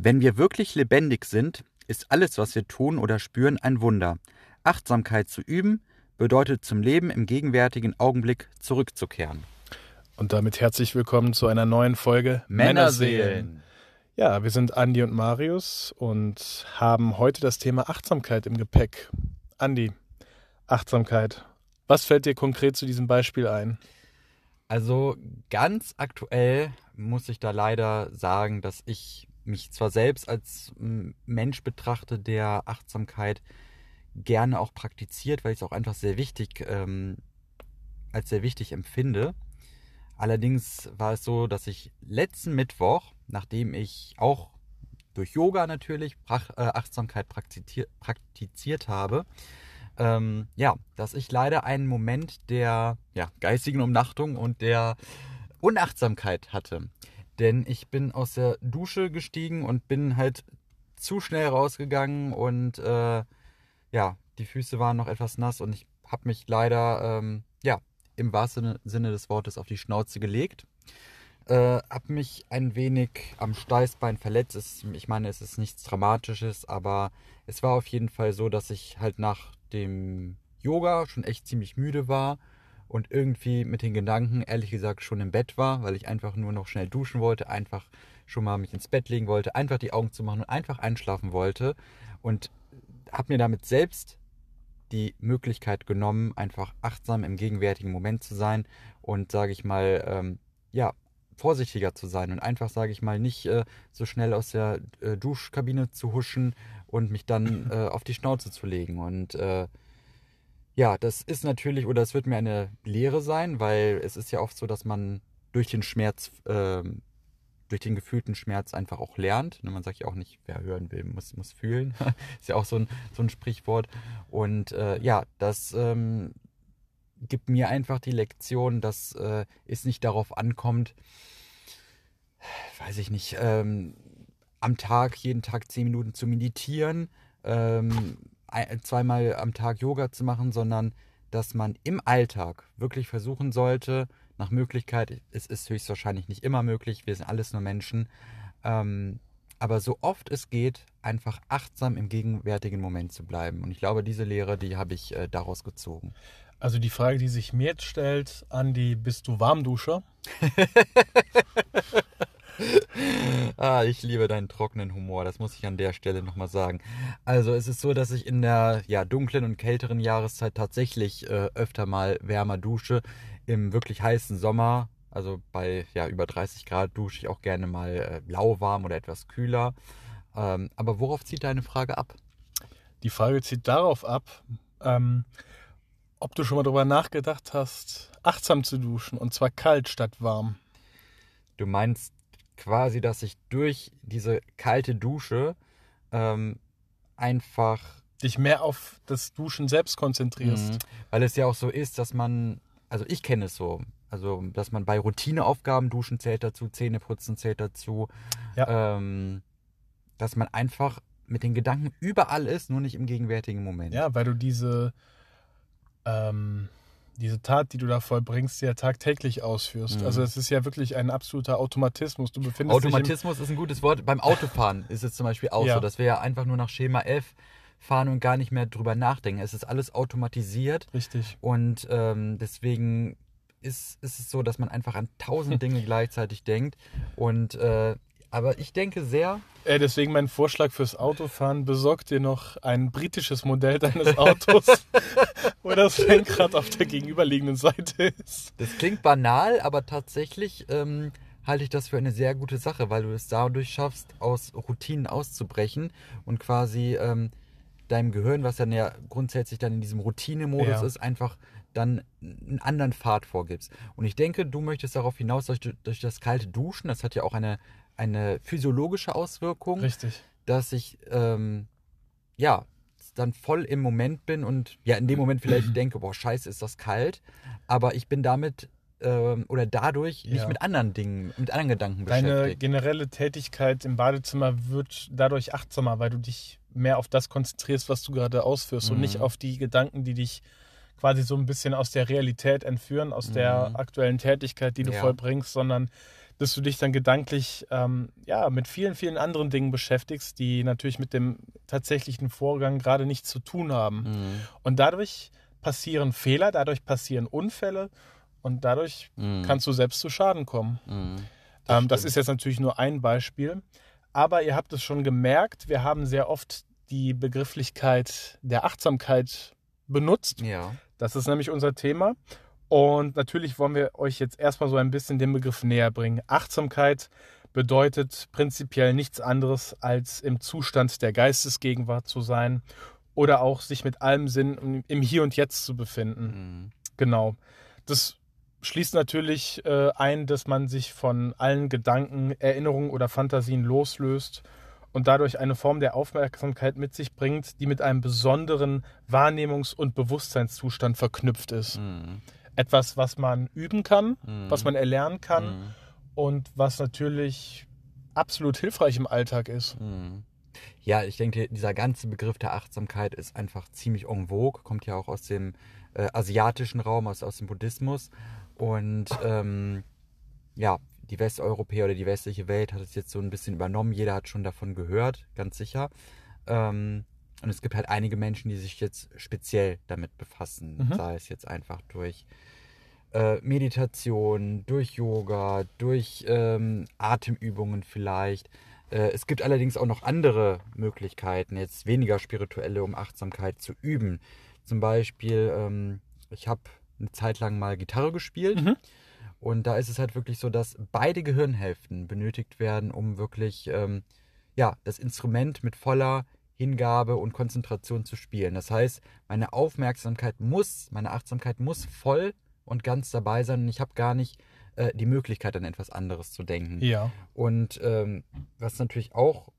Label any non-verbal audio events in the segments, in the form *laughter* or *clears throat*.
Wenn wir wirklich lebendig sind, ist alles, was wir tun oder spüren, ein Wunder. Achtsamkeit zu üben, bedeutet zum Leben im gegenwärtigen Augenblick zurückzukehren. Und damit herzlich willkommen zu einer neuen Folge Männerseelen. Ja, wir sind Andi und Marius und haben heute das Thema Achtsamkeit im Gepäck. Andi, Achtsamkeit. Was fällt dir konkret zu diesem Beispiel ein? Also ganz aktuell muss ich da leider sagen, dass ich mich zwar selbst als Mensch betrachte, der Achtsamkeit gerne auch praktiziert, weil ich es auch einfach sehr wichtig ähm, als sehr wichtig empfinde. Allerdings war es so, dass ich letzten Mittwoch, nachdem ich auch durch Yoga natürlich äh, Achtsamkeit praktiziert, praktiziert habe, ähm, ja, dass ich leider einen Moment der ja, geistigen Umnachtung und der Unachtsamkeit hatte. Denn ich bin aus der Dusche gestiegen und bin halt zu schnell rausgegangen und äh, ja, die Füße waren noch etwas nass und ich habe mich leider, ähm, ja, im wahrsten Sinne des Wortes auf die Schnauze gelegt. Äh, habe mich ein wenig am Steißbein verletzt. Es, ich meine, es ist nichts Dramatisches, aber es war auf jeden Fall so, dass ich halt nach dem Yoga schon echt ziemlich müde war und irgendwie mit den Gedanken, ehrlich gesagt, schon im Bett war, weil ich einfach nur noch schnell duschen wollte, einfach schon mal mich ins Bett legen wollte, einfach die Augen zu machen und einfach einschlafen wollte und habe mir damit selbst die Möglichkeit genommen, einfach achtsam im gegenwärtigen Moment zu sein und, sage ich mal, ähm, ja, vorsichtiger zu sein und einfach, sage ich mal, nicht äh, so schnell aus der äh, Duschkabine zu huschen und mich dann *clears throat* äh, auf die Schnauze zu legen. Und äh, ja, das ist natürlich, oder es wird mir eine Lehre sein, weil es ist ja oft so, dass man durch den Schmerz, äh, durch den gefühlten Schmerz einfach auch lernt. Ne, man sagt ja auch nicht, wer hören will, muss, muss fühlen. *laughs* ist ja auch so ein, so ein Sprichwort. Und äh, ja, das ähm, gibt mir einfach die Lektion, dass äh, es nicht darauf ankommt, weiß ich nicht, ähm, am Tag, jeden Tag zehn Minuten zu meditieren, ähm, zweimal am Tag Yoga zu machen, sondern dass man im Alltag wirklich versuchen sollte, nach Möglichkeit, es ist höchstwahrscheinlich nicht immer möglich, wir sind alles nur Menschen, ähm, aber so oft es geht, einfach achtsam im gegenwärtigen Moment zu bleiben. Und ich glaube, diese Lehre, die habe ich äh, daraus gezogen. Also die Frage, die sich mir jetzt stellt, Andi, bist du Warmduscher? *laughs* *laughs* ah, ich liebe deinen trockenen Humor, das muss ich an der Stelle nochmal sagen. Also es ist so, dass ich in der ja, dunklen und kälteren Jahreszeit tatsächlich äh, öfter mal wärmer dusche. Im wirklich heißen Sommer, also bei ja, über 30 Grad, dusche ich auch gerne mal äh, lauwarm oder etwas kühler. Ähm, aber worauf zieht deine Frage ab? Die Frage zieht darauf ab, ähm, ob du schon mal darüber nachgedacht hast, achtsam zu duschen und zwar kalt statt warm. Du meinst quasi, dass ich durch diese kalte Dusche ähm, einfach dich mehr auf das Duschen selbst konzentrierst. Mhm. Weil es ja auch so ist, dass man, also ich kenne es so, also dass man bei Routineaufgaben, Duschen zählt dazu, Zähneputzen zählt dazu, ja. ähm, dass man einfach mit den Gedanken überall ist, nur nicht im gegenwärtigen Moment. Ja, weil du diese ähm, diese Tat, die du da vollbringst, ja tagtäglich ausführst. Mhm. Also es ist ja wirklich ein absoluter Automatismus. Du befindest Automatismus ist ein gutes Wort. Beim Autofahren ist es zum Beispiel auch ja. so, dass wir ja einfach nur nach Schema F fahren und gar nicht mehr drüber nachdenken. Es ist alles automatisiert. Richtig. Und ähm, deswegen ist, ist es so, dass man einfach an tausend *laughs* Dinge gleichzeitig denkt. Und äh, aber ich denke sehr. Äh, deswegen mein Vorschlag fürs Autofahren: besorg dir noch ein britisches Modell deines Autos, *laughs* wo das Lenkrad auf der gegenüberliegenden Seite ist. Das klingt banal, aber tatsächlich ähm, halte ich das für eine sehr gute Sache, weil du es dadurch schaffst, aus Routinen auszubrechen und quasi ähm, deinem Gehirn, was dann ja grundsätzlich dann in diesem Routinemodus ja. ist, einfach dann einen anderen Pfad vorgibst. Und ich denke, du möchtest darauf hinaus, durch, durch das kalte Duschen, das hat ja auch eine eine physiologische Auswirkung. Richtig. Dass ich, ähm, ja, dann voll im Moment bin und ja, in dem Moment vielleicht *clears throat* denke, boah, scheiße, ist das kalt. Aber ich bin damit ähm, oder dadurch nicht ja. mit anderen Dingen, mit anderen Gedanken beschäftigt. Deine generelle Tätigkeit im Badezimmer wird dadurch achtsamer, weil du dich mehr auf das konzentrierst, was du gerade ausführst mhm. und nicht mhm. auf die Gedanken, die dich quasi so ein bisschen aus der Realität entführen, aus mhm. der aktuellen Tätigkeit, die du ja. vollbringst, sondern dass du dich dann gedanklich ähm, ja, mit vielen, vielen anderen Dingen beschäftigst, die natürlich mit dem tatsächlichen Vorgang gerade nichts zu tun haben. Mhm. Und dadurch passieren Fehler, dadurch passieren Unfälle und dadurch Mhm. kannst du selbst zu Schaden kommen. Mhm. Ähm, das ist jetzt natürlich nur ein Beispiel. Aber ihr habt es schon gemerkt, wir haben sehr oft die Begrifflichkeit der Achtsamkeit benutzt. Ja. Das ist nämlich unser Thema. Und natürlich wollen wir euch jetzt erstmal so ein bisschen den Begriff näher bringen. Achtsamkeit bedeutet prinzipiell nichts anderes, als im Zustand der Geistesgegenwart zu sein oder auch sich mit allem Sinn im Hier und Jetzt zu befinden. Mhm. Genau. Das schließt natürlich äh, ein, dass man sich von allen Gedanken, Erinnerungen oder Fantasien loslöst und dadurch eine Form der Aufmerksamkeit mit sich bringt, die mit einem besonderen Wahrnehmungs- und Bewusstseinszustand verknüpft ist. Mhm. Etwas, was man üben kann, Mhm. was man erlernen kann Mhm. und was natürlich absolut hilfreich im Alltag ist. Mhm. Ja, ich denke, dieser ganze Begriff der Achtsamkeit ist einfach ziemlich en vogue, kommt ja auch aus dem äh, asiatischen Raum, aus, aus dem Buddhismus. Und ähm, ja, die Westeuropäer oder die westliche Welt hat es jetzt so ein bisschen übernommen. Jeder hat schon davon gehört, ganz sicher. Ähm, und es gibt halt einige Menschen, die sich jetzt speziell damit befassen, Mhm. sei es jetzt einfach durch äh, Meditation, durch Yoga, durch ähm, Atemübungen vielleicht. Äh, es gibt allerdings auch noch andere Möglichkeiten, jetzt weniger spirituelle, um Achtsamkeit zu üben. Zum Beispiel, ähm, ich habe eine Zeit lang mal Gitarre gespielt. Mhm. Und da ist es halt wirklich so, dass beide Gehirnhälften benötigt werden, um wirklich ähm, ja, das Instrument mit voller Hingabe und Konzentration zu spielen. Das heißt, meine Aufmerksamkeit muss, meine Achtsamkeit muss voll und ganz dabei sein und ich habe gar nicht äh, die Möglichkeit, an etwas anderes zu denken. Ja. Und ähm, was natürlich auch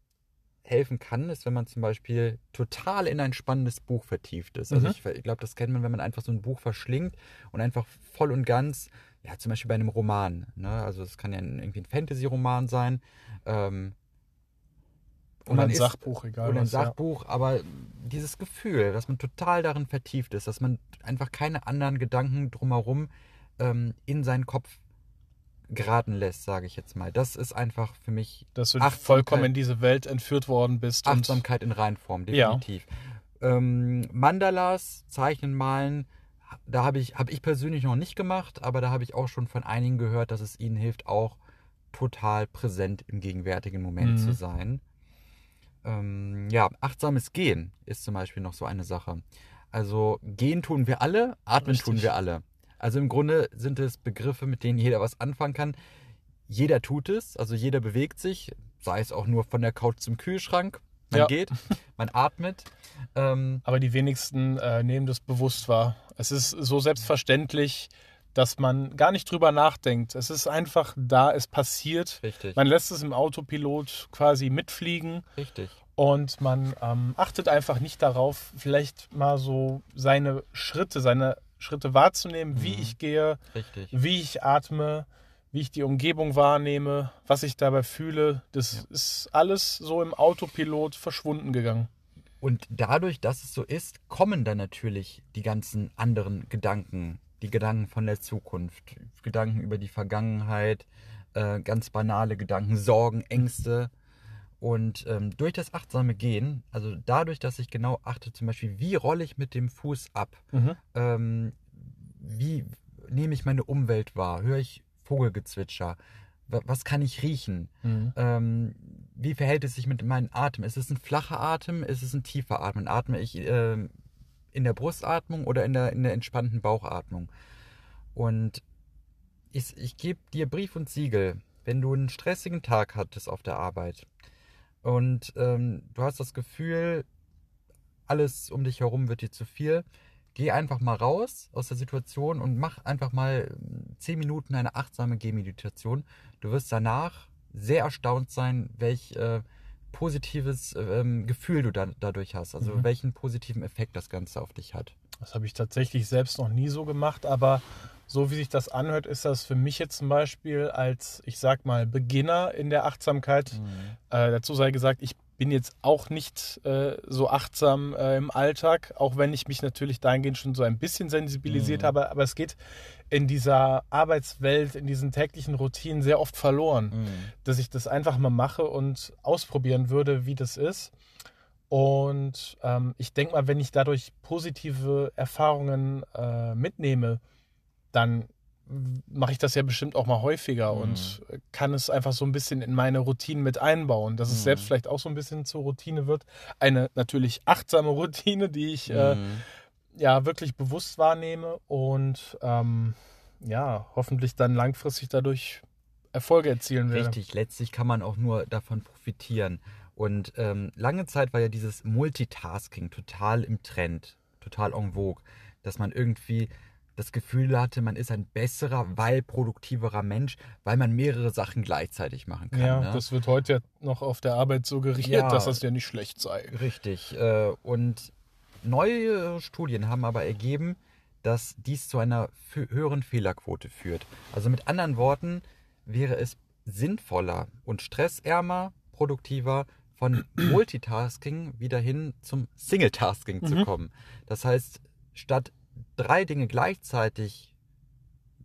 helfen kann, ist, wenn man zum Beispiel total in ein spannendes Buch vertieft ist. Also Mhm. ich, glaube, das kennt man, wenn man einfach so ein Buch verschlingt und einfach voll und ganz, ja, zum Beispiel bei einem Roman. Ne? Also es kann ja ein, irgendwie ein Fantasy-Roman sein. Ähm, und Oder ein Sachbuch, egal oder ein was. ja. Sachbuch, aber dieses Gefühl, dass man total darin vertieft ist, dass man einfach keine anderen Gedanken drumherum ähm, in seinen Kopf geraten lässt, sage ich jetzt mal. Das ist einfach für mich Dass du vollkommen in diese Welt entführt worden bist. Achtsamkeit in Reinform, Ja. definitiv. Ähm, Mandalas, Zeichnen, Malen, da habe ich, hab ich persönlich noch nicht gemacht, aber da habe ich auch schon von einigen gehört, dass es ihnen hilft, auch total präsent im gegenwärtigen Moment Mhm. zu sein. Ähm, ja, achtsames Gehen ist zum Beispiel noch so eine Sache. Also gehen tun wir alle, atmen Richtig. tun wir alle. Also im Grunde sind es Begriffe, mit denen jeder was anfangen kann. Jeder tut es, also jeder bewegt sich, sei es auch nur von der Couch zum Kühlschrank. Man Ja. geht, *laughs* man atmet. Ähm, Aber die wenigsten äh, nehmen das bewusst wahr. Es ist so selbstverständlich, dass man gar nicht drüber nachdenkt. Es ist einfach da, es passiert. richtig, Man lässt es im Autopilot quasi mitfliegen richtig. und man ähm, achtet einfach nicht darauf, vielleicht mal so seine Schritte, seine Schritte wahrzunehmen, wie Mhm. ich gehe, Richtig. wie ich atme, wie ich die Umgebung wahrnehme, was ich dabei fühle. Das Ja. ist alles so im Autopilot verschwunden gegangen. Und dadurch, dass es so ist, kommen dann natürlich die ganzen anderen Gedanken. Die Gedanken von der Zukunft, Gedanken über die Vergangenheit, äh, ganz banale Gedanken, Sorgen, Ängste. Und ähm, durch das achtsame Gehen, also dadurch, dass ich genau achte, zum Beispiel, wie rolle ich mit dem Fuß ab? Mhm. ähm, wie nehme ich meine Umwelt wahr? Höre ich Vogelgezwitscher? Wa- Was kann ich riechen? Mhm. Ähm, wie verhält es sich mit meinem Atem? Ist es ein flacher Atem? Ist es ein tiefer Atmen? Atme ich ähm, in der Brustatmung oder in der, in der entspannten Bauchatmung? Und ich, ich gebe dir Brief und Siegel, wenn du einen stressigen Tag hattest auf der Arbeit und ähm, du hast das Gefühl, alles um dich herum wird dir zu viel, geh einfach mal raus aus der Situation und mach einfach mal ähm, 10 Minuten eine achtsame Gehmeditation. Du wirst danach sehr erstaunt sein, welch äh, positives ähm, Gefühl du da, dadurch hast, also Mhm. welchen positiven Effekt das Ganze auf dich hat. Das habe ich tatsächlich selbst noch nie so gemacht, aber so wie sich das anhört, ist das für mich jetzt zum Beispiel als, ich sag mal, Beginner in der Achtsamkeit. Äh, dazu sei gesagt, ich bin jetzt auch nicht äh, so achtsam äh, im Alltag, auch wenn ich mich natürlich dahingehend schon so ein bisschen sensibilisiert Mhm. habe. Aber es geht in dieser Arbeitswelt, in diesen täglichen Routinen sehr oft verloren, Mhm. dass ich das einfach mal mache und ausprobieren würde, wie das ist. Und ähm, ich denke mal, wenn ich dadurch positive Erfahrungen äh, mitnehme, dann mache ich das ja bestimmt auch mal häufiger Mhm. und kann es einfach so ein bisschen in meine Routinen mit einbauen, dass es Mhm. selbst vielleicht auch so ein bisschen zur Routine wird. Eine natürlich achtsame *laughs* Routine, die ich äh, Mhm. ja wirklich bewusst wahrnehme und ähm, ja, hoffentlich dann langfristig dadurch Erfolge erzielen werde. Richtig, letztlich kann man auch nur davon profitieren. Und ähm, lange Zeit war ja dieses Multitasking total im Trend, total en vogue, dass man irgendwie das Gefühl hatte, man ist ein besserer, weil produktiverer Mensch, weil man mehrere Sachen gleichzeitig machen kann. ja, ne? das wird heute noch auf der Arbeit suggeriert, Ja. dass das ja nicht schlecht sei. Richtig. Äh, und neue Studien haben aber ergeben, dass dies zu einer höheren Fehlerquote führt. Also mit anderen Worten wäre es sinnvoller und stressärmer, produktiver von *clears throat* Multitasking wieder hin zum Singletasking zu Mhm. kommen. Das heißt, statt drei Dinge gleichzeitig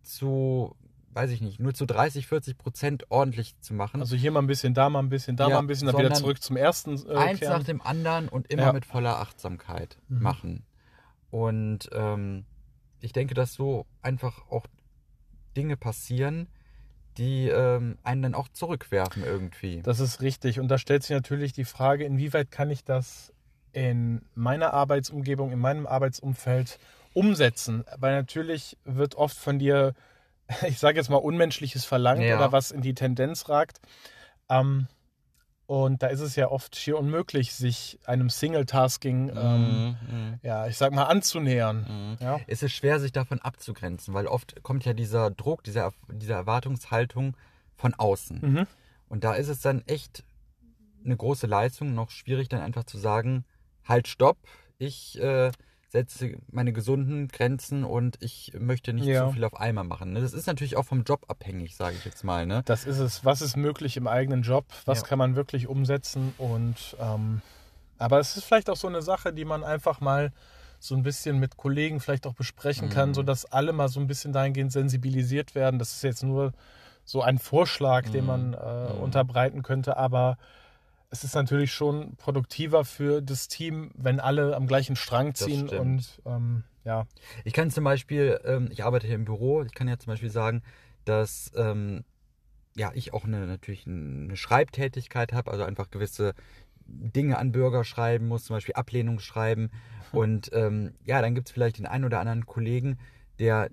zu, weiß ich nicht, nur zu 30, 40 Prozent ordentlich zu machen, Also hier mal ein bisschen, da mal ein bisschen, da Ja, mal ein bisschen, dann wieder zurück zum ersten äh, eins Kern. nach dem anderen und immer Ja. mit voller Achtsamkeit Mhm. machen. Und ähm, ich denke, dass so einfach auch Dinge passieren, die ähm, einen dann auch zurückwerfen irgendwie. Das ist richtig. Und da stellt sich natürlich die Frage, inwieweit kann ich das in meiner Arbeitsumgebung, in meinem Arbeitsumfeld umsetzen? Weil natürlich wird oft von dir, *laughs* ich sage jetzt mal, Unmenschliches verlangt Ja. oder was in die Tendenz ragt. Ähm, und da ist es ja oft schier unmöglich, sich einem Single-Tasking, ähm, Mhm, ja, ich sag mal, anzunähern. mhm. Ja. Es ist schwer, sich davon abzugrenzen, weil oft kommt ja dieser Druck, diese, diese Erwartungshaltung von außen. Mhm. Und da ist es dann echt eine große Leistung, noch schwierig dann einfach zu sagen, halt, stopp, ich äh, setze meine gesunden Grenzen und ich möchte nicht Ja. zu viel auf einmal machen. ne? Das ist natürlich auch vom Job abhängig, sage ich jetzt mal. Ne? Das ist es. Was ist möglich im eigenen Job? Was Ja. kann man wirklich umsetzen? Und ähm, aber es ist vielleicht auch so eine Sache, die man einfach mal so ein bisschen mit Kollegen vielleicht auch besprechen kann, Mhm. sodass alle mal so ein bisschen dahingehend sensibilisiert werden. Das ist jetzt nur so ein Vorschlag, den Mhm. man äh, Mhm. unterbreiten könnte, aber es ist natürlich schon produktiver für das Team, wenn alle am gleichen Strang ziehen und ähm, ja. Ich kann zum Beispiel, ähm, ich arbeite hier im Büro, ich kann ja zum Beispiel sagen, dass ähm, ja ich auch eine, natürlich eine Schreibtätigkeit habe, also einfach gewisse Dinge an Bürger schreiben muss, zum Beispiel Ablehnungsschreiben. *laughs* Und ähm, ja, dann gibt es vielleicht den einen oder anderen Kollegen, der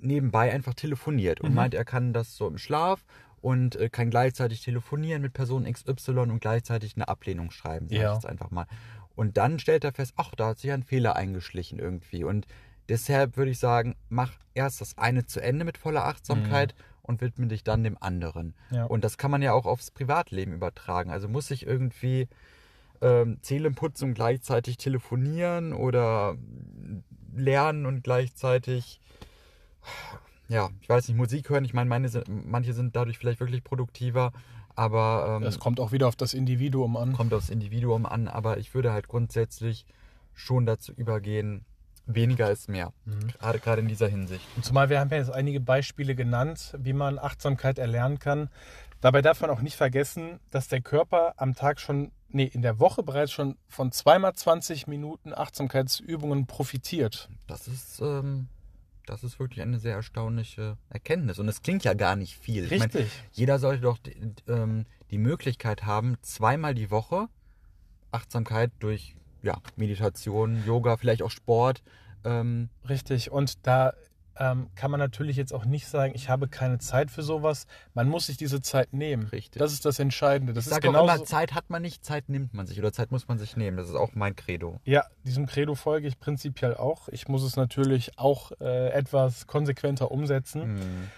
nebenbei einfach telefoniert und Mhm. meint, er kann das so im Schlaf und äh, kann gleichzeitig telefonieren mit Person XY und gleichzeitig eine Ablehnung schreiben, sag Ja. ich jetzt einfach mal. Und dann stellt er fest, ach, da hat sich ein Fehler eingeschlichen irgendwie. Und deshalb würde ich sagen, mach erst das eine zu Ende mit voller Achtsamkeit und widme dich dann dem anderen. Ja. Und das kann man ja auch aufs Privatleben übertragen. Also muss ich irgendwie ähm, Zählen putzen und gleichzeitig telefonieren oder lernen und gleichzeitig, ja, ich weiß nicht, Musik hören. Ich meine, meine sind, manche sind dadurch vielleicht wirklich produktiver, aber ähm, Das kommt auch wieder auf das Individuum an. kommt aufs Individuum an. Aber ich würde halt grundsätzlich schon dazu übergehen, weniger ist mehr. Mhm. Gerade, gerade in dieser Hinsicht. Und zumal wir haben ja jetzt einige Beispiele genannt, wie man Achtsamkeit erlernen kann. Dabei darf man auch nicht vergessen, dass der Körper am Tag schon, nee, in der Woche bereits schon von zweimal 20 Minuten Achtsamkeitsübungen profitiert. Das ist, ähm, das ist wirklich eine sehr erstaunliche Erkenntnis. Und es klingt ja gar nicht viel. Ich meine, jeder sollte doch die, ähm, die Möglichkeit haben, zweimal die Woche Achtsamkeit durch ja, Meditation, Yoga, vielleicht auch Sport. Ähm, Richtig. Und da ähm, kann man natürlich jetzt auch nicht sagen, ich habe keine Zeit für sowas. Man muss sich diese Zeit nehmen. Richtig. Das ist das Entscheidende. Das ich ist sage auch immer, Zeit hat man nicht, Zeit nimmt man sich oder Zeit muss man sich nehmen. Das ist auch mein Credo. Ja, diesem Credo folge ich prinzipiell auch. Ich muss es natürlich auch äh, etwas konsequenter umsetzen. Hm.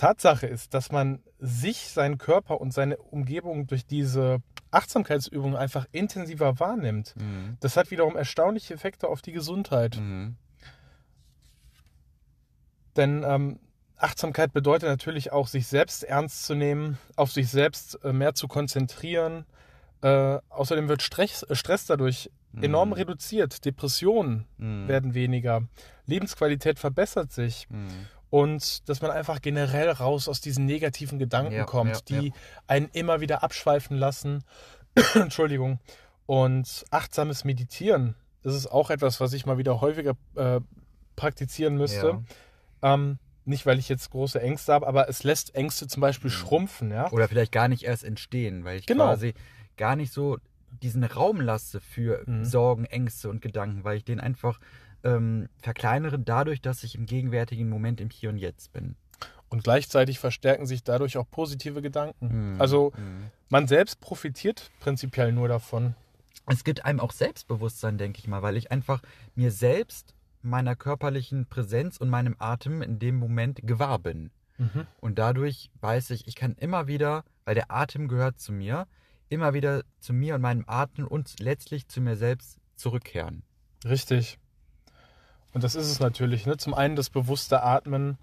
Tatsache ist, dass man sich, seinen Körper und seine Umgebung durch diese Achtsamkeitsübungen einfach intensiver wahrnimmt. Mhm. Das hat wiederum erstaunliche Effekte auf die Gesundheit. Mhm. Denn ähm, Achtsamkeit bedeutet natürlich auch, sich selbst ernst zu nehmen, auf sich selbst äh, mehr zu konzentrieren Äh, außerdem wird Stress, äh, Stress dadurch Mhm. enorm reduziert. Depressionen Mhm. werden weniger. Lebensqualität verbessert sich. Mhm. Und dass man einfach generell raus aus diesen negativen Gedanken Ja, kommt, ja, die ja. einen immer wieder abschweifen lassen. *clears throat* Entschuldigung. Und achtsames Meditieren, das ist auch etwas, was ich mal wieder häufiger äh, praktizieren müsste. Ähm, nicht, weil ich jetzt große Ängste habe, aber es lässt Ängste zum Beispiel Mhm. schrumpfen, ja. Oder vielleicht gar nicht erst entstehen, weil ich Genau. quasi gar nicht so diesen Raum lasse für Mhm. Sorgen, Ängste und Gedanken, weil ich den einfach ähm, verkleinere dadurch, dass ich im gegenwärtigen Moment im Hier und Jetzt bin. Und gleichzeitig verstärken sich dadurch auch positive Gedanken. Mhm. Also Mhm. man selbst profitiert prinzipiell nur davon. es gibt einem auch Selbstbewusstsein, denke ich mal, weil ich einfach mir selbst meiner körperlichen Präsenz und meinem Atem in dem Moment gewahr bin. Mhm. Und dadurch weiß ich, ich kann immer wieder, weil der Atem gehört zu mir, immer wieder zu mir und meinem Atem und letztlich zu mir selbst zurückkehren. Richtig. Und das ist es natürlich. Ne? Zum einen das bewusste Atmen,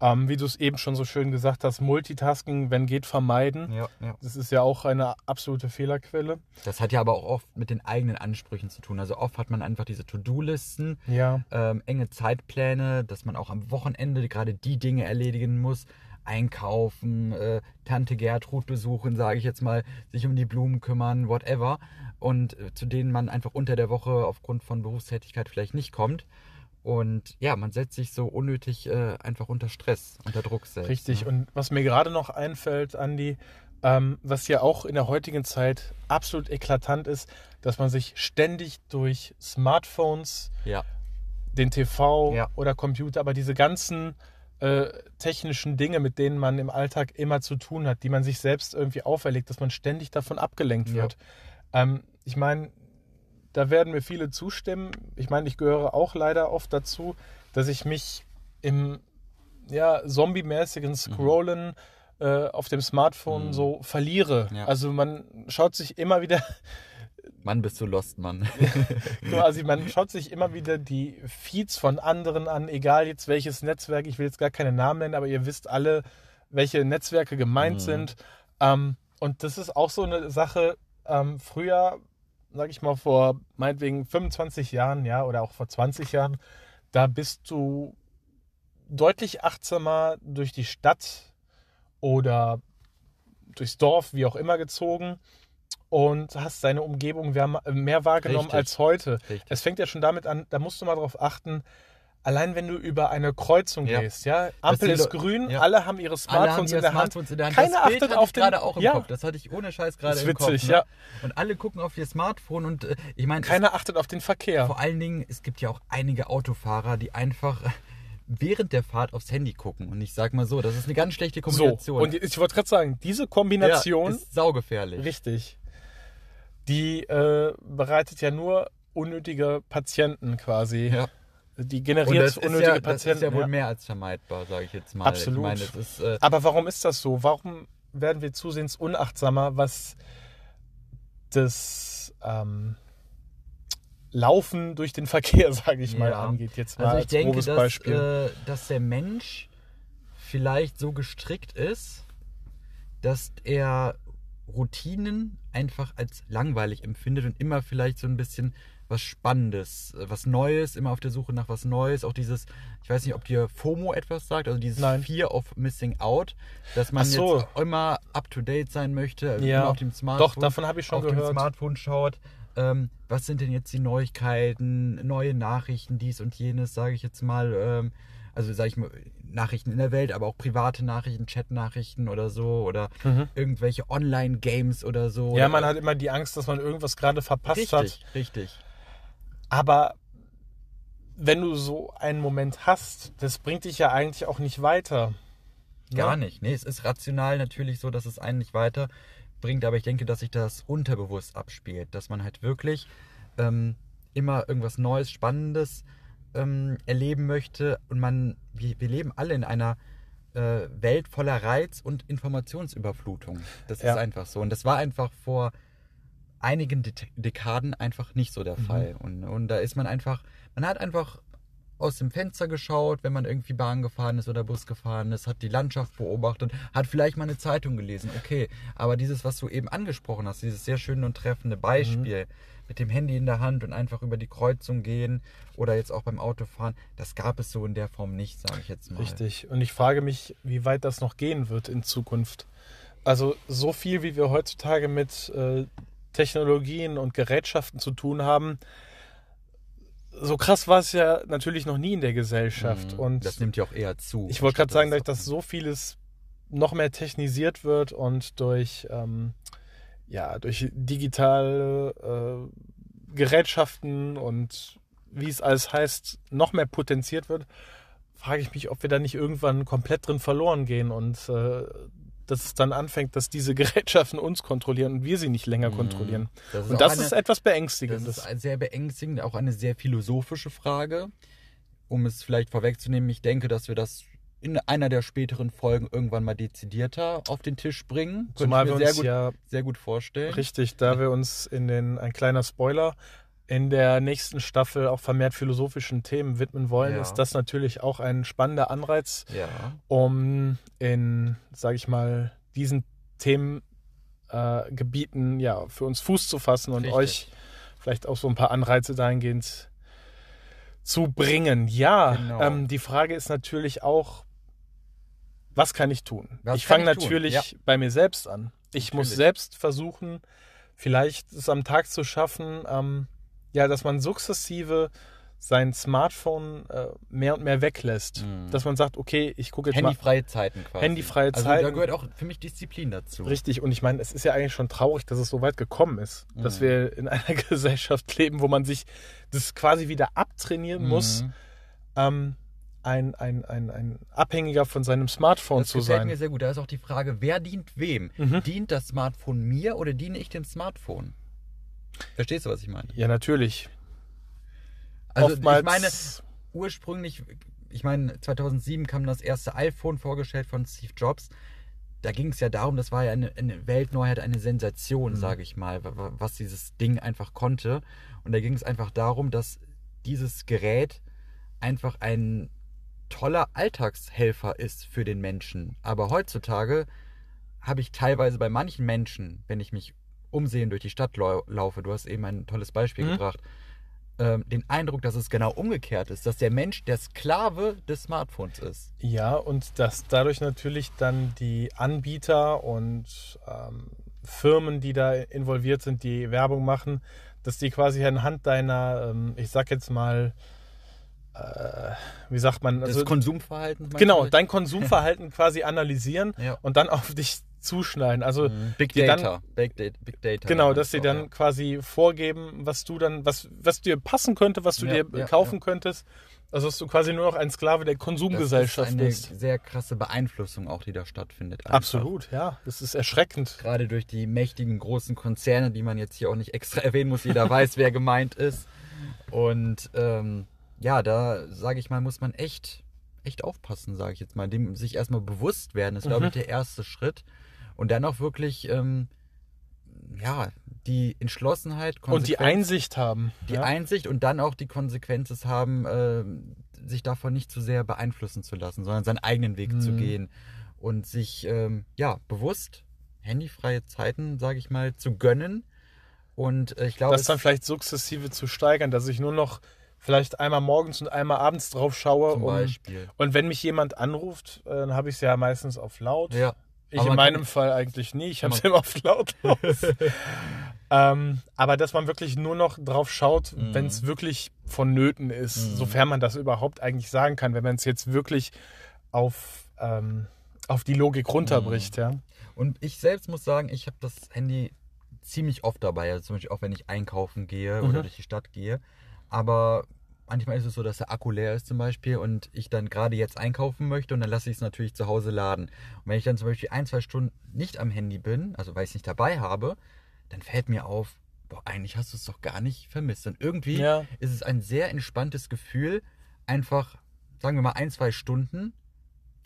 ähm, wie du es eben schon so schön gesagt hast, Multitasking, wenn geht, vermeiden. Ja, ja. Das ist ja auch eine absolute Fehlerquelle. Das hat ja aber auch oft mit den eigenen Ansprüchen zu tun. Also oft hat man einfach diese To-Do-Listen, Ja, ähm, enge Zeitpläne, dass man auch am Wochenende gerade die Dinge erledigen muss. Einkaufen, äh, Tante Gertrud besuchen, sage ich jetzt mal, sich um die Blumen kümmern, whatever. Und äh, zu denen man einfach unter der Woche aufgrund von Berufstätigkeit vielleicht nicht kommt. Und ja, man setzt sich so unnötig äh, einfach unter Stress, unter Druck selbst. richtig. Ne? Und was mir gerade noch einfällt, Andi, ähm, was ja auch in der heutigen Zeit absolut eklatant ist, dass man sich ständig durch Smartphones, Ja, den TV Ja. oder Computer, aber diese ganzen äh, technischen Dinge, mit denen man im Alltag immer zu tun hat, die man sich selbst irgendwie auferlegt, dass man ständig davon abgelenkt Ja. wird. Ähm, ich meine, da werden mir viele zustimmen. Ich meine, ich gehöre auch leider oft dazu, dass ich mich im ja, zombie-mäßigen Scrollen äh, auf dem Smartphone Mhm. so verliere. Ja. Also man schaut sich immer wieder *laughs* Mann, bist du lost, Mann. *laughs* Quasi, man schaut sich immer wieder die Feeds von anderen an, egal jetzt welches Netzwerk, ich will jetzt gar keine Namen nennen, aber ihr wisst alle, welche Netzwerke gemeint Mhm. sind. Ähm, und das ist auch so eine Sache, ähm, früher, sag ich mal, vor meinetwegen 25 Jahren, ja, oder auch vor 20 Jahren, da bist du deutlich achtsamer durch die Stadt oder durchs Dorf, wie auch immer, gezogen und hast deine Umgebung mehr, mehr wahrgenommen Richtig. als heute. Richtig. Es fängt ja schon damit an, da musst du mal drauf achten, allein wenn du über eine Kreuzung Ja. gehst, ja, Ampel ist grün, ja. alle haben ihre Alle haben Smartphones ihre in der Hand. Smartphones in der Hand. Keiner das Bild achtet hatte auf ich den- gerade auch im Ja. Kopf. Das hatte ich ohne Scheiß gerade Das ist im Kopf. witzig, ne? ja. Und alle gucken auf ihr Smartphone und äh, ich meine, es- Keiner achtet auf den Verkehr. vor allen Dingen, es gibt ja auch einige Autofahrer, die einfach während der Fahrt aufs Handy gucken. Und ich sag mal so, das ist eine ganz schlechte So, Kombination. und ich wollte gerade sagen, diese ja, Kombination, ist saugefährlich. richtig, die äh, bereitet ja nur unnötige Patienten quasi. Ja. Die generiert das unnötige ja, das Patienten. ist ja wohl ja. mehr als vermeidbar, sage ich jetzt mal. Absolut. Meine, ist, äh, Aber warum ist das so? Warum werden wir zusehends unachtsamer, was das ähm, Laufen durch den Verkehr, *laughs* sage ich mal, Ja. angeht? Jetzt mal Also ich als denke, grobes dass, Beispiel. äh, dass der Mensch vielleicht so gestrickt ist, dass er Routinen einfach als langweilig empfindet und immer vielleicht so ein bisschen was Spannendes, äh, was Neues, immer auf der Suche nach was Neues. Auch dieses, ich weiß nicht, ob dir FOMO etwas sagt, also dieses Nein. Fear of Missing Out, dass man so. jetzt immer up to date sein möchte, also Ja. immer auf dem Smartphone Doch, davon habe ich schon auf dem gehört. Smartphone schaut, ähm, was sind denn jetzt die Neuigkeiten, neue Nachrichten, dies und jenes, sage ich jetzt mal. Ähm, also sage ich mal, Nachrichten in der Welt, aber auch private Nachrichten, Chat-Nachrichten oder so oder Mhm. irgendwelche Online-Games oder so. Ja, oder, man hat immer die Angst, dass man irgendwas gerade verpasst richtig, hat. richtig. Aber wenn du so einen Moment hast, das bringt dich ja eigentlich auch nicht weiter. Ne? Gar nicht. Nee, es ist rational natürlich so, dass es einen nicht weiterbringt, aber ich denke, dass sich das unterbewusst abspielt, dass man halt wirklich ähm, immer irgendwas Neues, Spannendes ähm, erleben möchte und man, wir, wir leben alle in einer äh, Welt voller Reiz und Informationsüberflutung. Das Ja. ist einfach so und das war einfach vor einigen De Dekaden einfach nicht so der Mhm. Fall und, und da ist man einfach, man hat einfach aus dem Fenster geschaut, wenn man irgendwie Bahn gefahren ist oder Bus gefahren ist, hat die Landschaft beobachtet, hat vielleicht mal eine Zeitung gelesen. Okay, aber dieses, was du eben angesprochen hast, dieses sehr schöne und treffende Beispiel mhm. mit dem Handy in der Hand und einfach über die Kreuzung gehen oder jetzt auch beim Autofahren, das gab es so in der Form nicht, sage ich jetzt mal. Richtig. Und ich frage mich, wie weit das noch gehen wird in Zukunft. Also so viel, wie wir heutzutage mit äh, Technologien und Gerätschaften zu tun haben, so krass war es ja natürlich noch nie in der Gesellschaft. Mhm. Und das nimmt ja auch eher zu. Ich wollte gerade sagen, dass, dass so vieles noch mehr technisiert wird und durch, ähm, ja, durch digitale äh, Gerätschaften und wie es alles heißt, noch mehr potenziert wird, frage ich mich, ob wir da nicht irgendwann komplett drin verloren gehen und äh, dass es dann anfängt, dass diese *laughs* Gerätschaften uns kontrollieren und wir sie nicht länger mhm. kontrollieren. Das und das eine, ist etwas beängstigendes. Das ist sehr beängstigend, auch eine sehr philosophische Frage. Um es vielleicht vorwegzunehmen, ich denke, dass wir das in einer der späteren Folgen irgendwann mal dezidierter auf den Tisch bringen. Zumal wir uns sehr gut, ja sehr gut vorstellen. Richtig, da wir uns in den, ein kleiner Spoiler, in der nächsten Staffel auch vermehrt philosophischen Themen widmen wollen, ja. ist das natürlich auch ein spannender Anreiz, ja. um in, sage ich mal, diesen Themengebieten äh, ja, für uns Fuß zu fassen und Richtig. euch vielleicht auch so ein paar Anreize dahingehend zu bringen. Ja, genau. ähm, die Frage ist natürlich auch, was kann ich tun? Was ich fange natürlich ja. bei mir selbst an. Ich natürlich. muss selbst versuchen, vielleicht es am Tag zu schaffen, ähm, ja, dass man sukzessive sein Smartphone äh, mehr und mehr weglässt. Mhm. Dass man sagt, okay, ich gucke jetzt Handyfreie mal. Zeiten quasi. Handyfreie also, Zeiten. Da gehört auch für mich Disziplin dazu. Richtig, und ich meine, es ist ja eigentlich schon traurig, dass es so weit gekommen ist, mhm. dass wir in einer *laughs* Gesellschaft leben, wo man sich das quasi wieder abtrainieren mhm. muss, ähm, ein, ein, ein, ein Abhängiger von seinem Smartphone das zu sein. Das gefällt mir sehr gut. Da ist auch die Frage, wer dient wem? Mhm. Dient das Smartphone mir oder diene ich dem Smartphone? Verstehst du, was ich meine? Ja, natürlich. Also Oftmals ich meine, ursprünglich, ich meine, 2007 kam das erste iPhone vorgestellt von Steve Jobs. Da ging es ja darum, das war ja eine, eine Weltneuheit, eine Sensation, mhm. sage ich mal, was dieses Ding einfach konnte. Und da ging es einfach darum, dass dieses Gerät einfach ein toller Alltagshelfer ist für den Menschen. Aber heutzutage habe ich teilweise bei manchen Menschen, wenn ich mich umsehen durch die Stadt laufe, du hast eben ein tolles Beispiel mhm. gebracht, ähm, den Eindruck, dass es genau umgekehrt ist, dass der Mensch der Sklave des Smartphones ist. Ja, und dass dadurch natürlich dann die Anbieter und ähm, Firmen, die da involviert sind, die Werbung machen, dass die quasi anhand deiner, ähm, ich sag jetzt mal, äh, wie sagt man? Also, das Konsumverhalten. Genau, dein Konsumverhalten quasi analysieren *laughs* ja. und dann auf dich zuschneiden. Also mhm. Big Data. Dann, Big, Data. Big Data. Genau, dass sie dann ja. quasi vorgeben, was du dann, was, was dir passen könnte, was du ja, dir ja, kaufen könntest. Also dass du quasi nur noch ein Sklave der Konsumgesellschaft das ist. Eine sehr krasse Beeinflussung auch, die da stattfindet. Einfach. Absolut, ja. Das ist erschreckend. Gerade durch die mächtigen großen Konzerne, die man jetzt hier auch nicht extra *laughs* erwähnen muss. Jeder weiß, wer gemeint ist. Und ähm, ja, da sage ich mal, muss man echt, echt aufpassen, sage ich jetzt mal. Dem sich erstmal bewusst werden, ist, mhm. glaube ich, der erste Schritt und dann auch wirklich, ähm, ja, die Entschlossenheit und die Einsicht haben. Die ja. Einsicht und dann auch die Konsequenzen haben, äh, sich davon nicht zu sehr beeinflussen zu lassen, sondern seinen eigenen Weg mhm. zu gehen und sich, ähm, ja, bewusst handyfreie Zeiten, sage ich mal, zu gönnen. Und äh, ich glaube. Das dann vielleicht sukzessive zu steigern, dass ich nur noch vielleicht einmal morgens und einmal abends drauf schaue. Zum Beispiel. Um, und wenn mich jemand anruft, äh, dann habe ich es ja meistens auf laut. Ja. Ich aber in meinem Fall eigentlich nie. Ich habe es immer auf lautlos. *laughs* ähm, aber dass man wirklich nur noch drauf schaut, mhm. wenn es wirklich vonnöten ist, mhm. sofern man das überhaupt eigentlich sagen kann, wenn man es jetzt wirklich auf, ähm, auf die Logik runterbricht. Mhm. Ja. Und ich selbst muss sagen, ich habe das Handy ziemlich oft dabei. Also zum Beispiel auch wenn ich einkaufen gehe oder mhm. durch die Stadt gehe. Aber manchmal ist es so, dass der Akku leer ist zum Beispiel und ich dann gerade jetzt einkaufen möchte und dann lasse ich es natürlich zu Hause laden. Und wenn ich dann zum Beispiel ein, zwei Stunden nicht am Handy bin, also weil ich es nicht dabei habe, dann fällt mir auf, boah, eigentlich hast du es doch gar nicht vermisst. Und irgendwie ja. ist es ein sehr entspanntes Gefühl, einfach, sagen wir mal, ein, zwei Stunden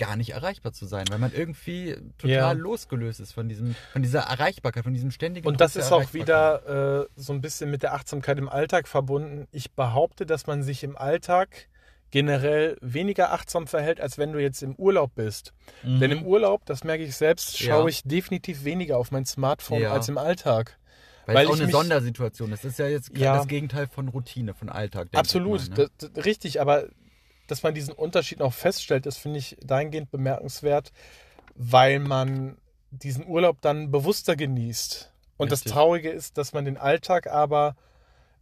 gar nicht erreichbar zu sein, weil man irgendwie total ja. losgelöst ist von diesem, von dieser Erreichbarkeit, von diesem ständigen. Und das ist auch wieder äh, so ein bisschen mit der Achtsamkeit im Alltag verbunden. Ich behaupte, dass man sich im Alltag generell weniger achtsam verhält, als wenn du jetzt im Urlaub bist. Mhm. Denn im Urlaub, das merke ich selbst, schaue ja. ich definitiv weniger auf mein Smartphone ja. als im Alltag. Weil, Weil es auch eine mich, Sondersituation ist. Das ist ja jetzt ja, das Gegenteil von Routine, von Alltag. Absolut, mal, ne? das, das, richtig. Aber dass man diesen Unterschied auch feststellt, das finde ich dahingehend bemerkenswert, weil man diesen Urlaub dann bewusster genießt. Und richtig. das Traurige ist, dass man den Alltag aber,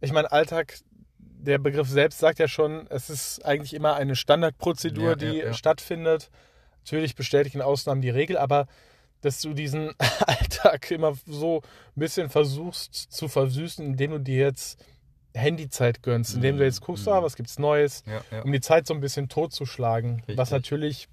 ich meine, Alltag, der Begriff selbst sagt ja schon, es ist eigentlich immer eine Standardprozedur, ja, die ja, ja. stattfindet. Natürlich bestätigen Ausnahmen die Regel, aber dass du diesen *laughs* Alltag immer so ein bisschen versuchst zu versüßen, indem du dir jetzt Handyzeit gönnst, indem du jetzt guckst, mhm. ah, was gibt's Neues, ja, ja. um die Zeit so ein bisschen totzuschlagen, Richtig. was natürlich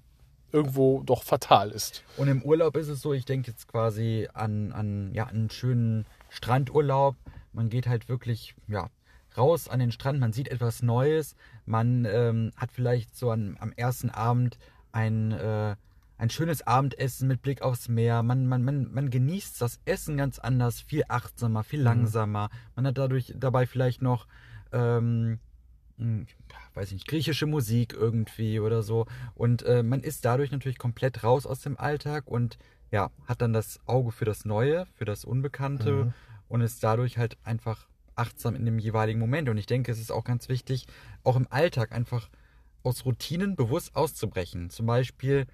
irgendwo doch fatal ist. Und im Urlaub ist es so, ich denke jetzt quasi an, an ja, einen schönen Strandurlaub. Man geht halt wirklich ja, raus an den Strand, man sieht etwas Neues, man ähm, hat vielleicht so an, am ersten Abend ein äh, ein schönes Abendessen mit Blick aufs Meer. Man, man, man, man genießt das Essen ganz anders, viel achtsamer, viel mhm. langsamer. Man hat dadurch dabei vielleicht noch, ähm, hm, weiß ich nicht, griechische Musik irgendwie oder so. Und äh, man ist dadurch natürlich komplett raus aus dem Alltag und ja, hat dann das Auge für das Neue, für das Unbekannte mhm. und ist dadurch halt einfach achtsam in dem jeweiligen Moment. Und ich denke, es ist auch ganz wichtig, auch im Alltag einfach aus Routinen bewusst auszubrechen. Zum Beispiel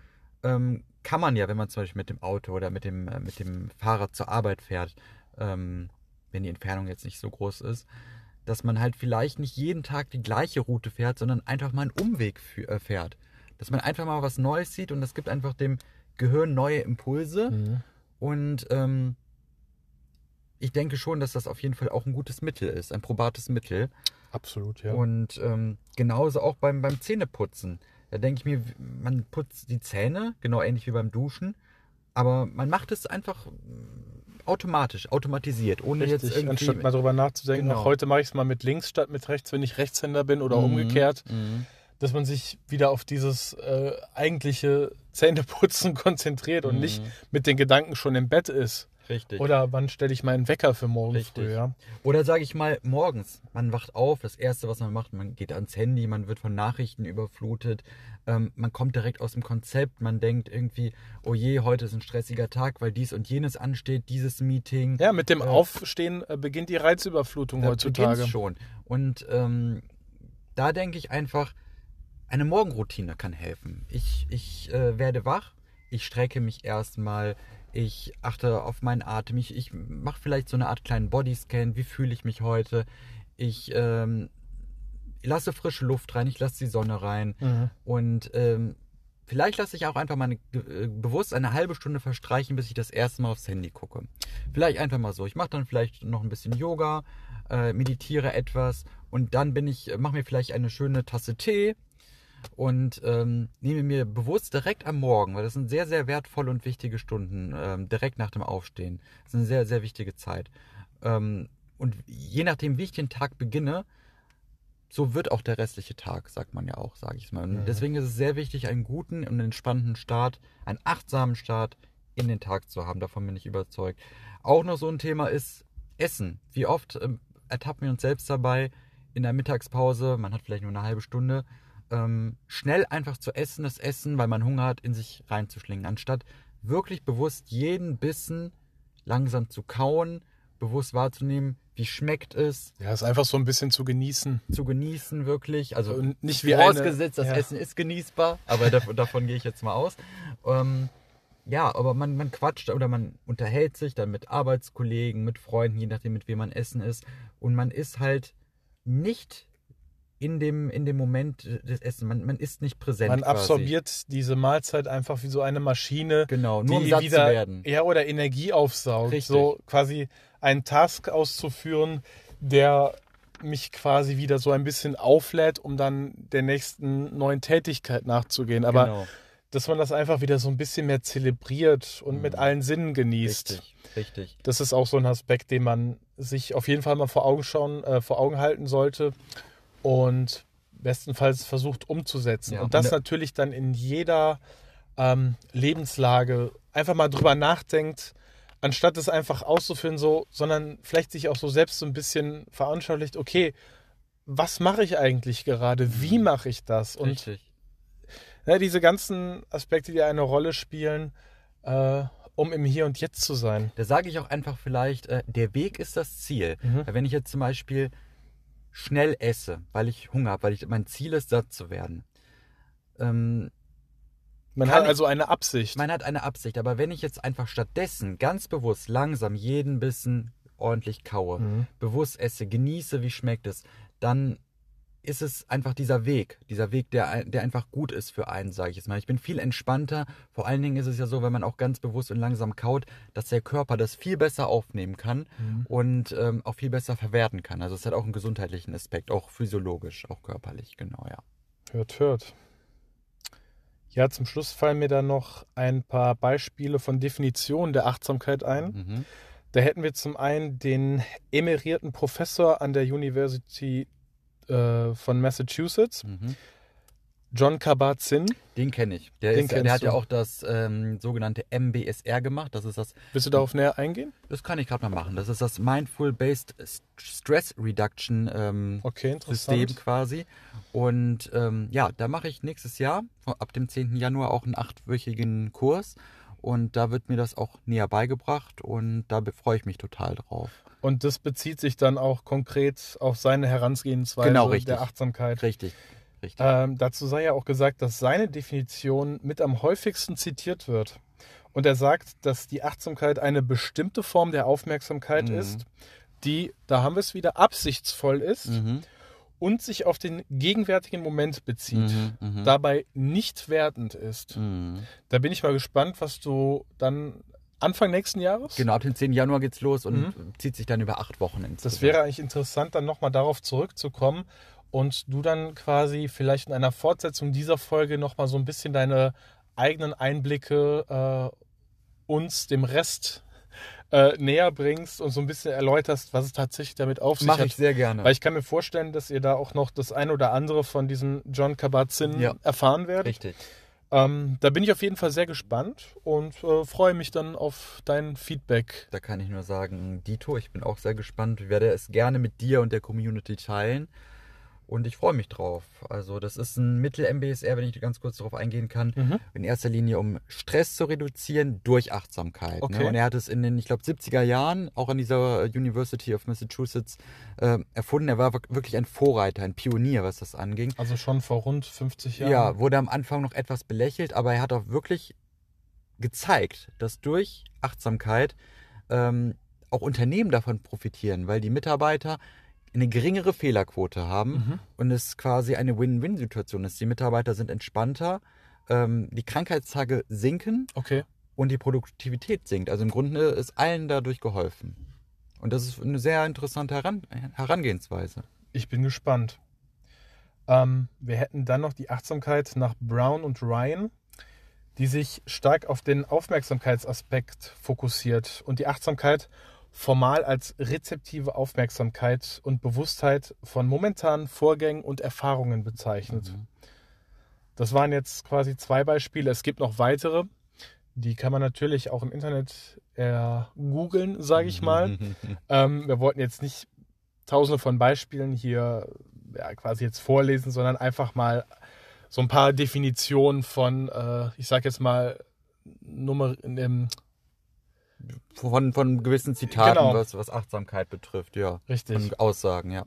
ähm, kann man ja, wenn man zum Beispiel mit dem Auto oder mit dem, äh, mit dem Fahrrad zur Arbeit fährt, ähm, wenn die Entfernung jetzt nicht so groß ist, dass man halt vielleicht nicht jeden Tag die gleiche Route fährt, sondern einfach mal einen Umweg äh, fährt. Dass man einfach mal was Neues sieht und das gibt einfach dem Gehirn neue Impulse. Mhm. Und ähm, ich denke schon, dass das auf jeden Fall auch ein gutes Mittel ist, ein probates Mittel. Absolut, ja. Und ähm, genauso auch beim, beim Zähneputzen. Da denke ich mir, man putzt die Zähne, genau ähnlich wie beim Duschen, aber man macht es einfach automatisch, automatisiert, ohne Richtig, jetzt irgendwie... Anstatt mal darüber nachzudenken, genau. heute mache ich es mal mit links statt mit rechts, wenn ich Rechtshänder bin oder mhm. umgekehrt, mhm. dass man sich wieder auf dieses äh, eigentliche Zähneputzen *laughs* konzentriert mhm. und nicht mit den Gedanken schon im Bett ist. Richtig. Oder wann stelle ich meinen Wecker für morgen Richtig. früh, ja? Oder sage ich mal, morgens. Man wacht auf, das Erste, was man macht, man geht ans Handy, man wird von Nachrichten überflutet, ähm, man kommt direkt aus dem Konzept, man denkt irgendwie, oh je, heute ist ein stressiger Tag, weil dies und jenes ansteht, dieses Meeting. Ja, mit dem äh, Aufstehen äh, beginnt die Reizüberflutung heutzutage. schon. Und ähm, da denke ich einfach, eine Morgenroutine kann helfen. Ich, ich äh, werde wach, ich strecke mich erstmal, ich achte auf meinen Atem, ich, ich mache vielleicht so eine Art kleinen Bodyscan, wie fühle ich mich heute, ich ähm, lasse frische Luft rein, ich lasse die Sonne rein. Mhm. und ähm, vielleicht lasse ich auch einfach mal äh, bewusst eine halbe Stunde verstreichen, bis ich das erste Mal aufs Handy gucke. Vielleicht einfach mal so. Ich mache dann vielleicht noch ein bisschen Yoga, äh, meditiere etwas. Und dann bin ich, mache mir vielleicht eine schöne Tasse Tee und ähm, nehme mir bewusst direkt am Morgen, weil das sind sehr, sehr wertvolle und wichtige Stunden, ähm, direkt nach dem Aufstehen. Das ist eine sehr, sehr wichtige Zeit. Ähm, und je nachdem, wie ich den Tag beginne, so wird auch der restliche Tag, sagt man ja auch, sage ich mal. Und deswegen ist es sehr wichtig, einen guten und entspannten Start, einen achtsamen Start in den Tag zu haben. Davon bin ich überzeugt. Auch noch so ein Thema ist Essen. Wie oft ähm, ertappen wir uns selbst dabei in der Mittagspause, man hat vielleicht nur eine halbe Stunde, ähm, schnell einfach zu essen, das Essen, weil man Hunger hat, in sich reinzuschlingen, anstatt wirklich bewusst jeden Bissen langsam zu kauen, bewusst wahrzunehmen, wie schmeckt es. Ja, es einfach so ein bisschen zu genießen. Zu genießen, wirklich. Also Und nicht wie vorausgesetzt, eine, das ja. Essen ist genießbar, aber davon, *laughs* davon gehe ich jetzt mal aus. Ähm, ja, aber man, man quatscht oder man unterhält sich dann mit Arbeitskollegen, mit Freunden, je nachdem, mit wem man essen ist. Und man ist halt nicht in dem, in dem Moment des Essens. Man, man ist nicht präsent. Man absorbiert quasi. diese Mahlzeit einfach wie so eine Maschine, genau, nur die um satt wieder, zu werden. Ja, oder Energie aufsaugt. Richtig. So quasi einen Task auszuführen, der mich quasi wieder so ein bisschen auflädt, um dann der nächsten neuen Tätigkeit nachzugehen. Aber genau. dass man das einfach wieder so ein bisschen mehr zelebriert und mhm. mit allen Sinnen genießt. Richtig, richtig. Das ist auch so ein Aspekt, den man sich auf jeden Fall mal vor Augen schauen, äh, vor Augen halten sollte und bestenfalls versucht umzusetzen. Ja, und das natürlich dann in jeder ähm, Lebenslage einfach mal drüber nachdenkt, anstatt es einfach auszuführen, so, sondern vielleicht sich auch so selbst so ein bisschen veranschaulicht, okay, was mache ich eigentlich gerade? Wie Mhm. mache ich das? Und Richtig. ne, diese ganzen Aspekte, die eine Rolle spielen, äh, um im Hier und Jetzt zu sein. Da sage ich auch einfach vielleicht, äh, der Weg ist das Ziel. Mhm. Wenn ich jetzt zum Beispiel schnell esse, weil ich Hunger habe, weil ich, mein Ziel ist, satt zu werden. Ähm, Man hat also eine Absicht. man hat eine Absicht, aber wenn ich jetzt einfach stattdessen ganz bewusst langsam jeden Bissen ordentlich kaue, Mhm. bewusst esse, genieße, wie schmeckt es, dann ist es einfach dieser Weg, dieser Weg, der, der einfach gut ist für einen, sage ich jetzt mal. Ich bin viel entspannter. Vor allen Dingen ist es ja so, wenn man auch ganz bewusst und langsam kaut, dass der Körper das viel besser aufnehmen kann Mhm. und ähm, auch viel besser verwerten kann. Also es hat auch einen gesundheitlichen Aspekt, auch physiologisch, auch körperlich, genau, ja. Hört, hört. Ja, zum Schluss fallen mir dann noch ein paar Beispiele von Definitionen der Achtsamkeit ein. Mhm. Da hätten wir zum einen den emerierten Professor an der University äh, von Massachusetts, Mhm. John Kabat-Zinn. Den kenne ich. Der, Den ist, der hat ja du. auch das ähm, sogenannte MBSR gemacht. Das ist das, Willst du darauf näher eingehen? das kann ich gerade mal machen. Das ist das Mindful Based Stress Reduction ähm, Okay. System quasi. Und ähm, ja, da mache ich nächstes Jahr, ab dem 10. Januar, auch einen achtwöchigen Kurs. Und da wird mir das auch näher beigebracht und da freue ich mich total drauf. Und das bezieht sich dann auch konkret auf seine Herangehensweise Genau, der Achtsamkeit. Richtig, richtig. Ähm, dazu sei ja auch gesagt, dass seine Definition mit am häufigsten zitiert wird. Und er sagt, dass die Achtsamkeit eine bestimmte Form der Aufmerksamkeit Mhm. ist, die, da haben wir es wieder, absichtsvoll ist Mhm. und sich auf den gegenwärtigen Moment bezieht, Mhm, mhm. dabei nicht wertend ist. Mhm. Da bin ich mal gespannt, was du dann Anfang nächsten Jahres? Genau, ab dem 10. Januar geht's los und Mhm. zieht sich dann über acht Wochen insgesamt. Das wäre eigentlich interessant, dann nochmal darauf zurückzukommen und du dann quasi vielleicht in einer Fortsetzung dieser Folge nochmal so ein bisschen deine eigenen Einblicke äh, uns, dem Rest, äh, näher bringst und so ein bisschen erläuterst, was es tatsächlich damit auf sich Mache hat. ich sehr gerne. Weil ich kann mir vorstellen, dass ihr da auch noch das ein oder andere von diesem John Kabat-Zinn Ja. erfahren werdet. Richtig. Ähm, da bin ich auf jeden Fall sehr gespannt und äh, freue mich dann auf dein Feedback. Da kann ich nur sagen, Dito, ich bin auch sehr gespannt. Ich werde es gerne mit dir und der Community teilen. Und ich freue mich drauf. Also, das ist ein Mittel-MBSR, wenn ich ganz kurz darauf eingehen kann. Mhm. In erster Linie, um Stress zu reduzieren durch Achtsamkeit. Okay. Ne? Und er hat es in den, ich glaube, 70er Jahren auch an dieser University of Massachusetts äh, erfunden. Er war wirk- wirklich ein Vorreiter, ein Pionier, was das anging. Also schon vor rund 50 Jahren. Ja, wurde am Anfang noch etwas belächelt, aber er hat auch wirklich gezeigt, dass durch Achtsamkeit ähm, auch Unternehmen davon profitieren, weil die Mitarbeiter eine geringere Fehlerquote haben Mhm. und es quasi eine Win-Win-Situation ist. Die Mitarbeiter sind entspannter, ähm, die Krankheitstage sinken Okay. und die Produktivität sinkt. Also im Grunde ist allen dadurch geholfen. Und das ist eine sehr interessante Heran Herangehensweise. Ich bin gespannt. Ähm, wir hätten dann noch die Achtsamkeit nach Brown und Ryan, die sich stark auf den Aufmerksamkeitsaspekt fokussiert und die Achtsamkeit formal als rezeptive Aufmerksamkeit und Bewusstheit von momentanen Vorgängen und Erfahrungen bezeichnet. Mhm. Das waren jetzt quasi zwei Beispiele. Es gibt noch weitere. Die kann man natürlich auch im Internet äh, googeln, sage ich mal. *laughs* Ähm, wir wollten jetzt nicht tausende von Beispielen hier ja, quasi jetzt vorlesen, sondern einfach mal so ein paar Definitionen von, äh, ich sag jetzt mal, Nummer, ähm, Von, von gewissen Zitaten, Genau. was, was Achtsamkeit betrifft, ja. richtig, Von Aussagen, ja.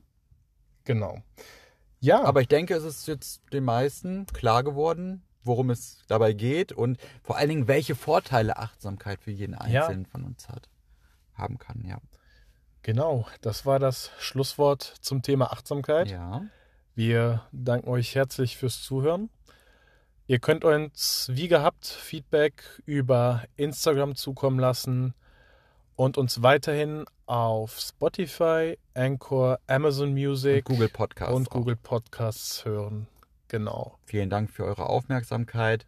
genau. Ja, Aber ich denke, es ist jetzt den meisten klar geworden, worum es dabei geht und vor allen Dingen, welche Vorteile Achtsamkeit für jeden Ja. Einzelnen von uns hat, haben kann, ja. genau, das war das Schlusswort zum Thema Achtsamkeit. Ja. Wir danken euch herzlich fürs Zuhören. Ihr könnt uns wie gehabt Feedback über Instagram zukommen lassen und uns weiterhin auf Spotify, Anchor, Amazon Und Music Google Podcast. und auch. Google Podcasts hören. Genau. Vielen Dank für eure Aufmerksamkeit.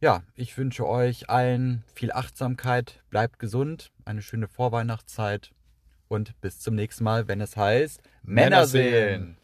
Ja, ich wünsche euch allen viel Achtsamkeit, bleibt gesund, eine schöne Vorweihnachtszeit und bis zum nächsten Mal, wenn es heißt Männerseelen. Männerseelen.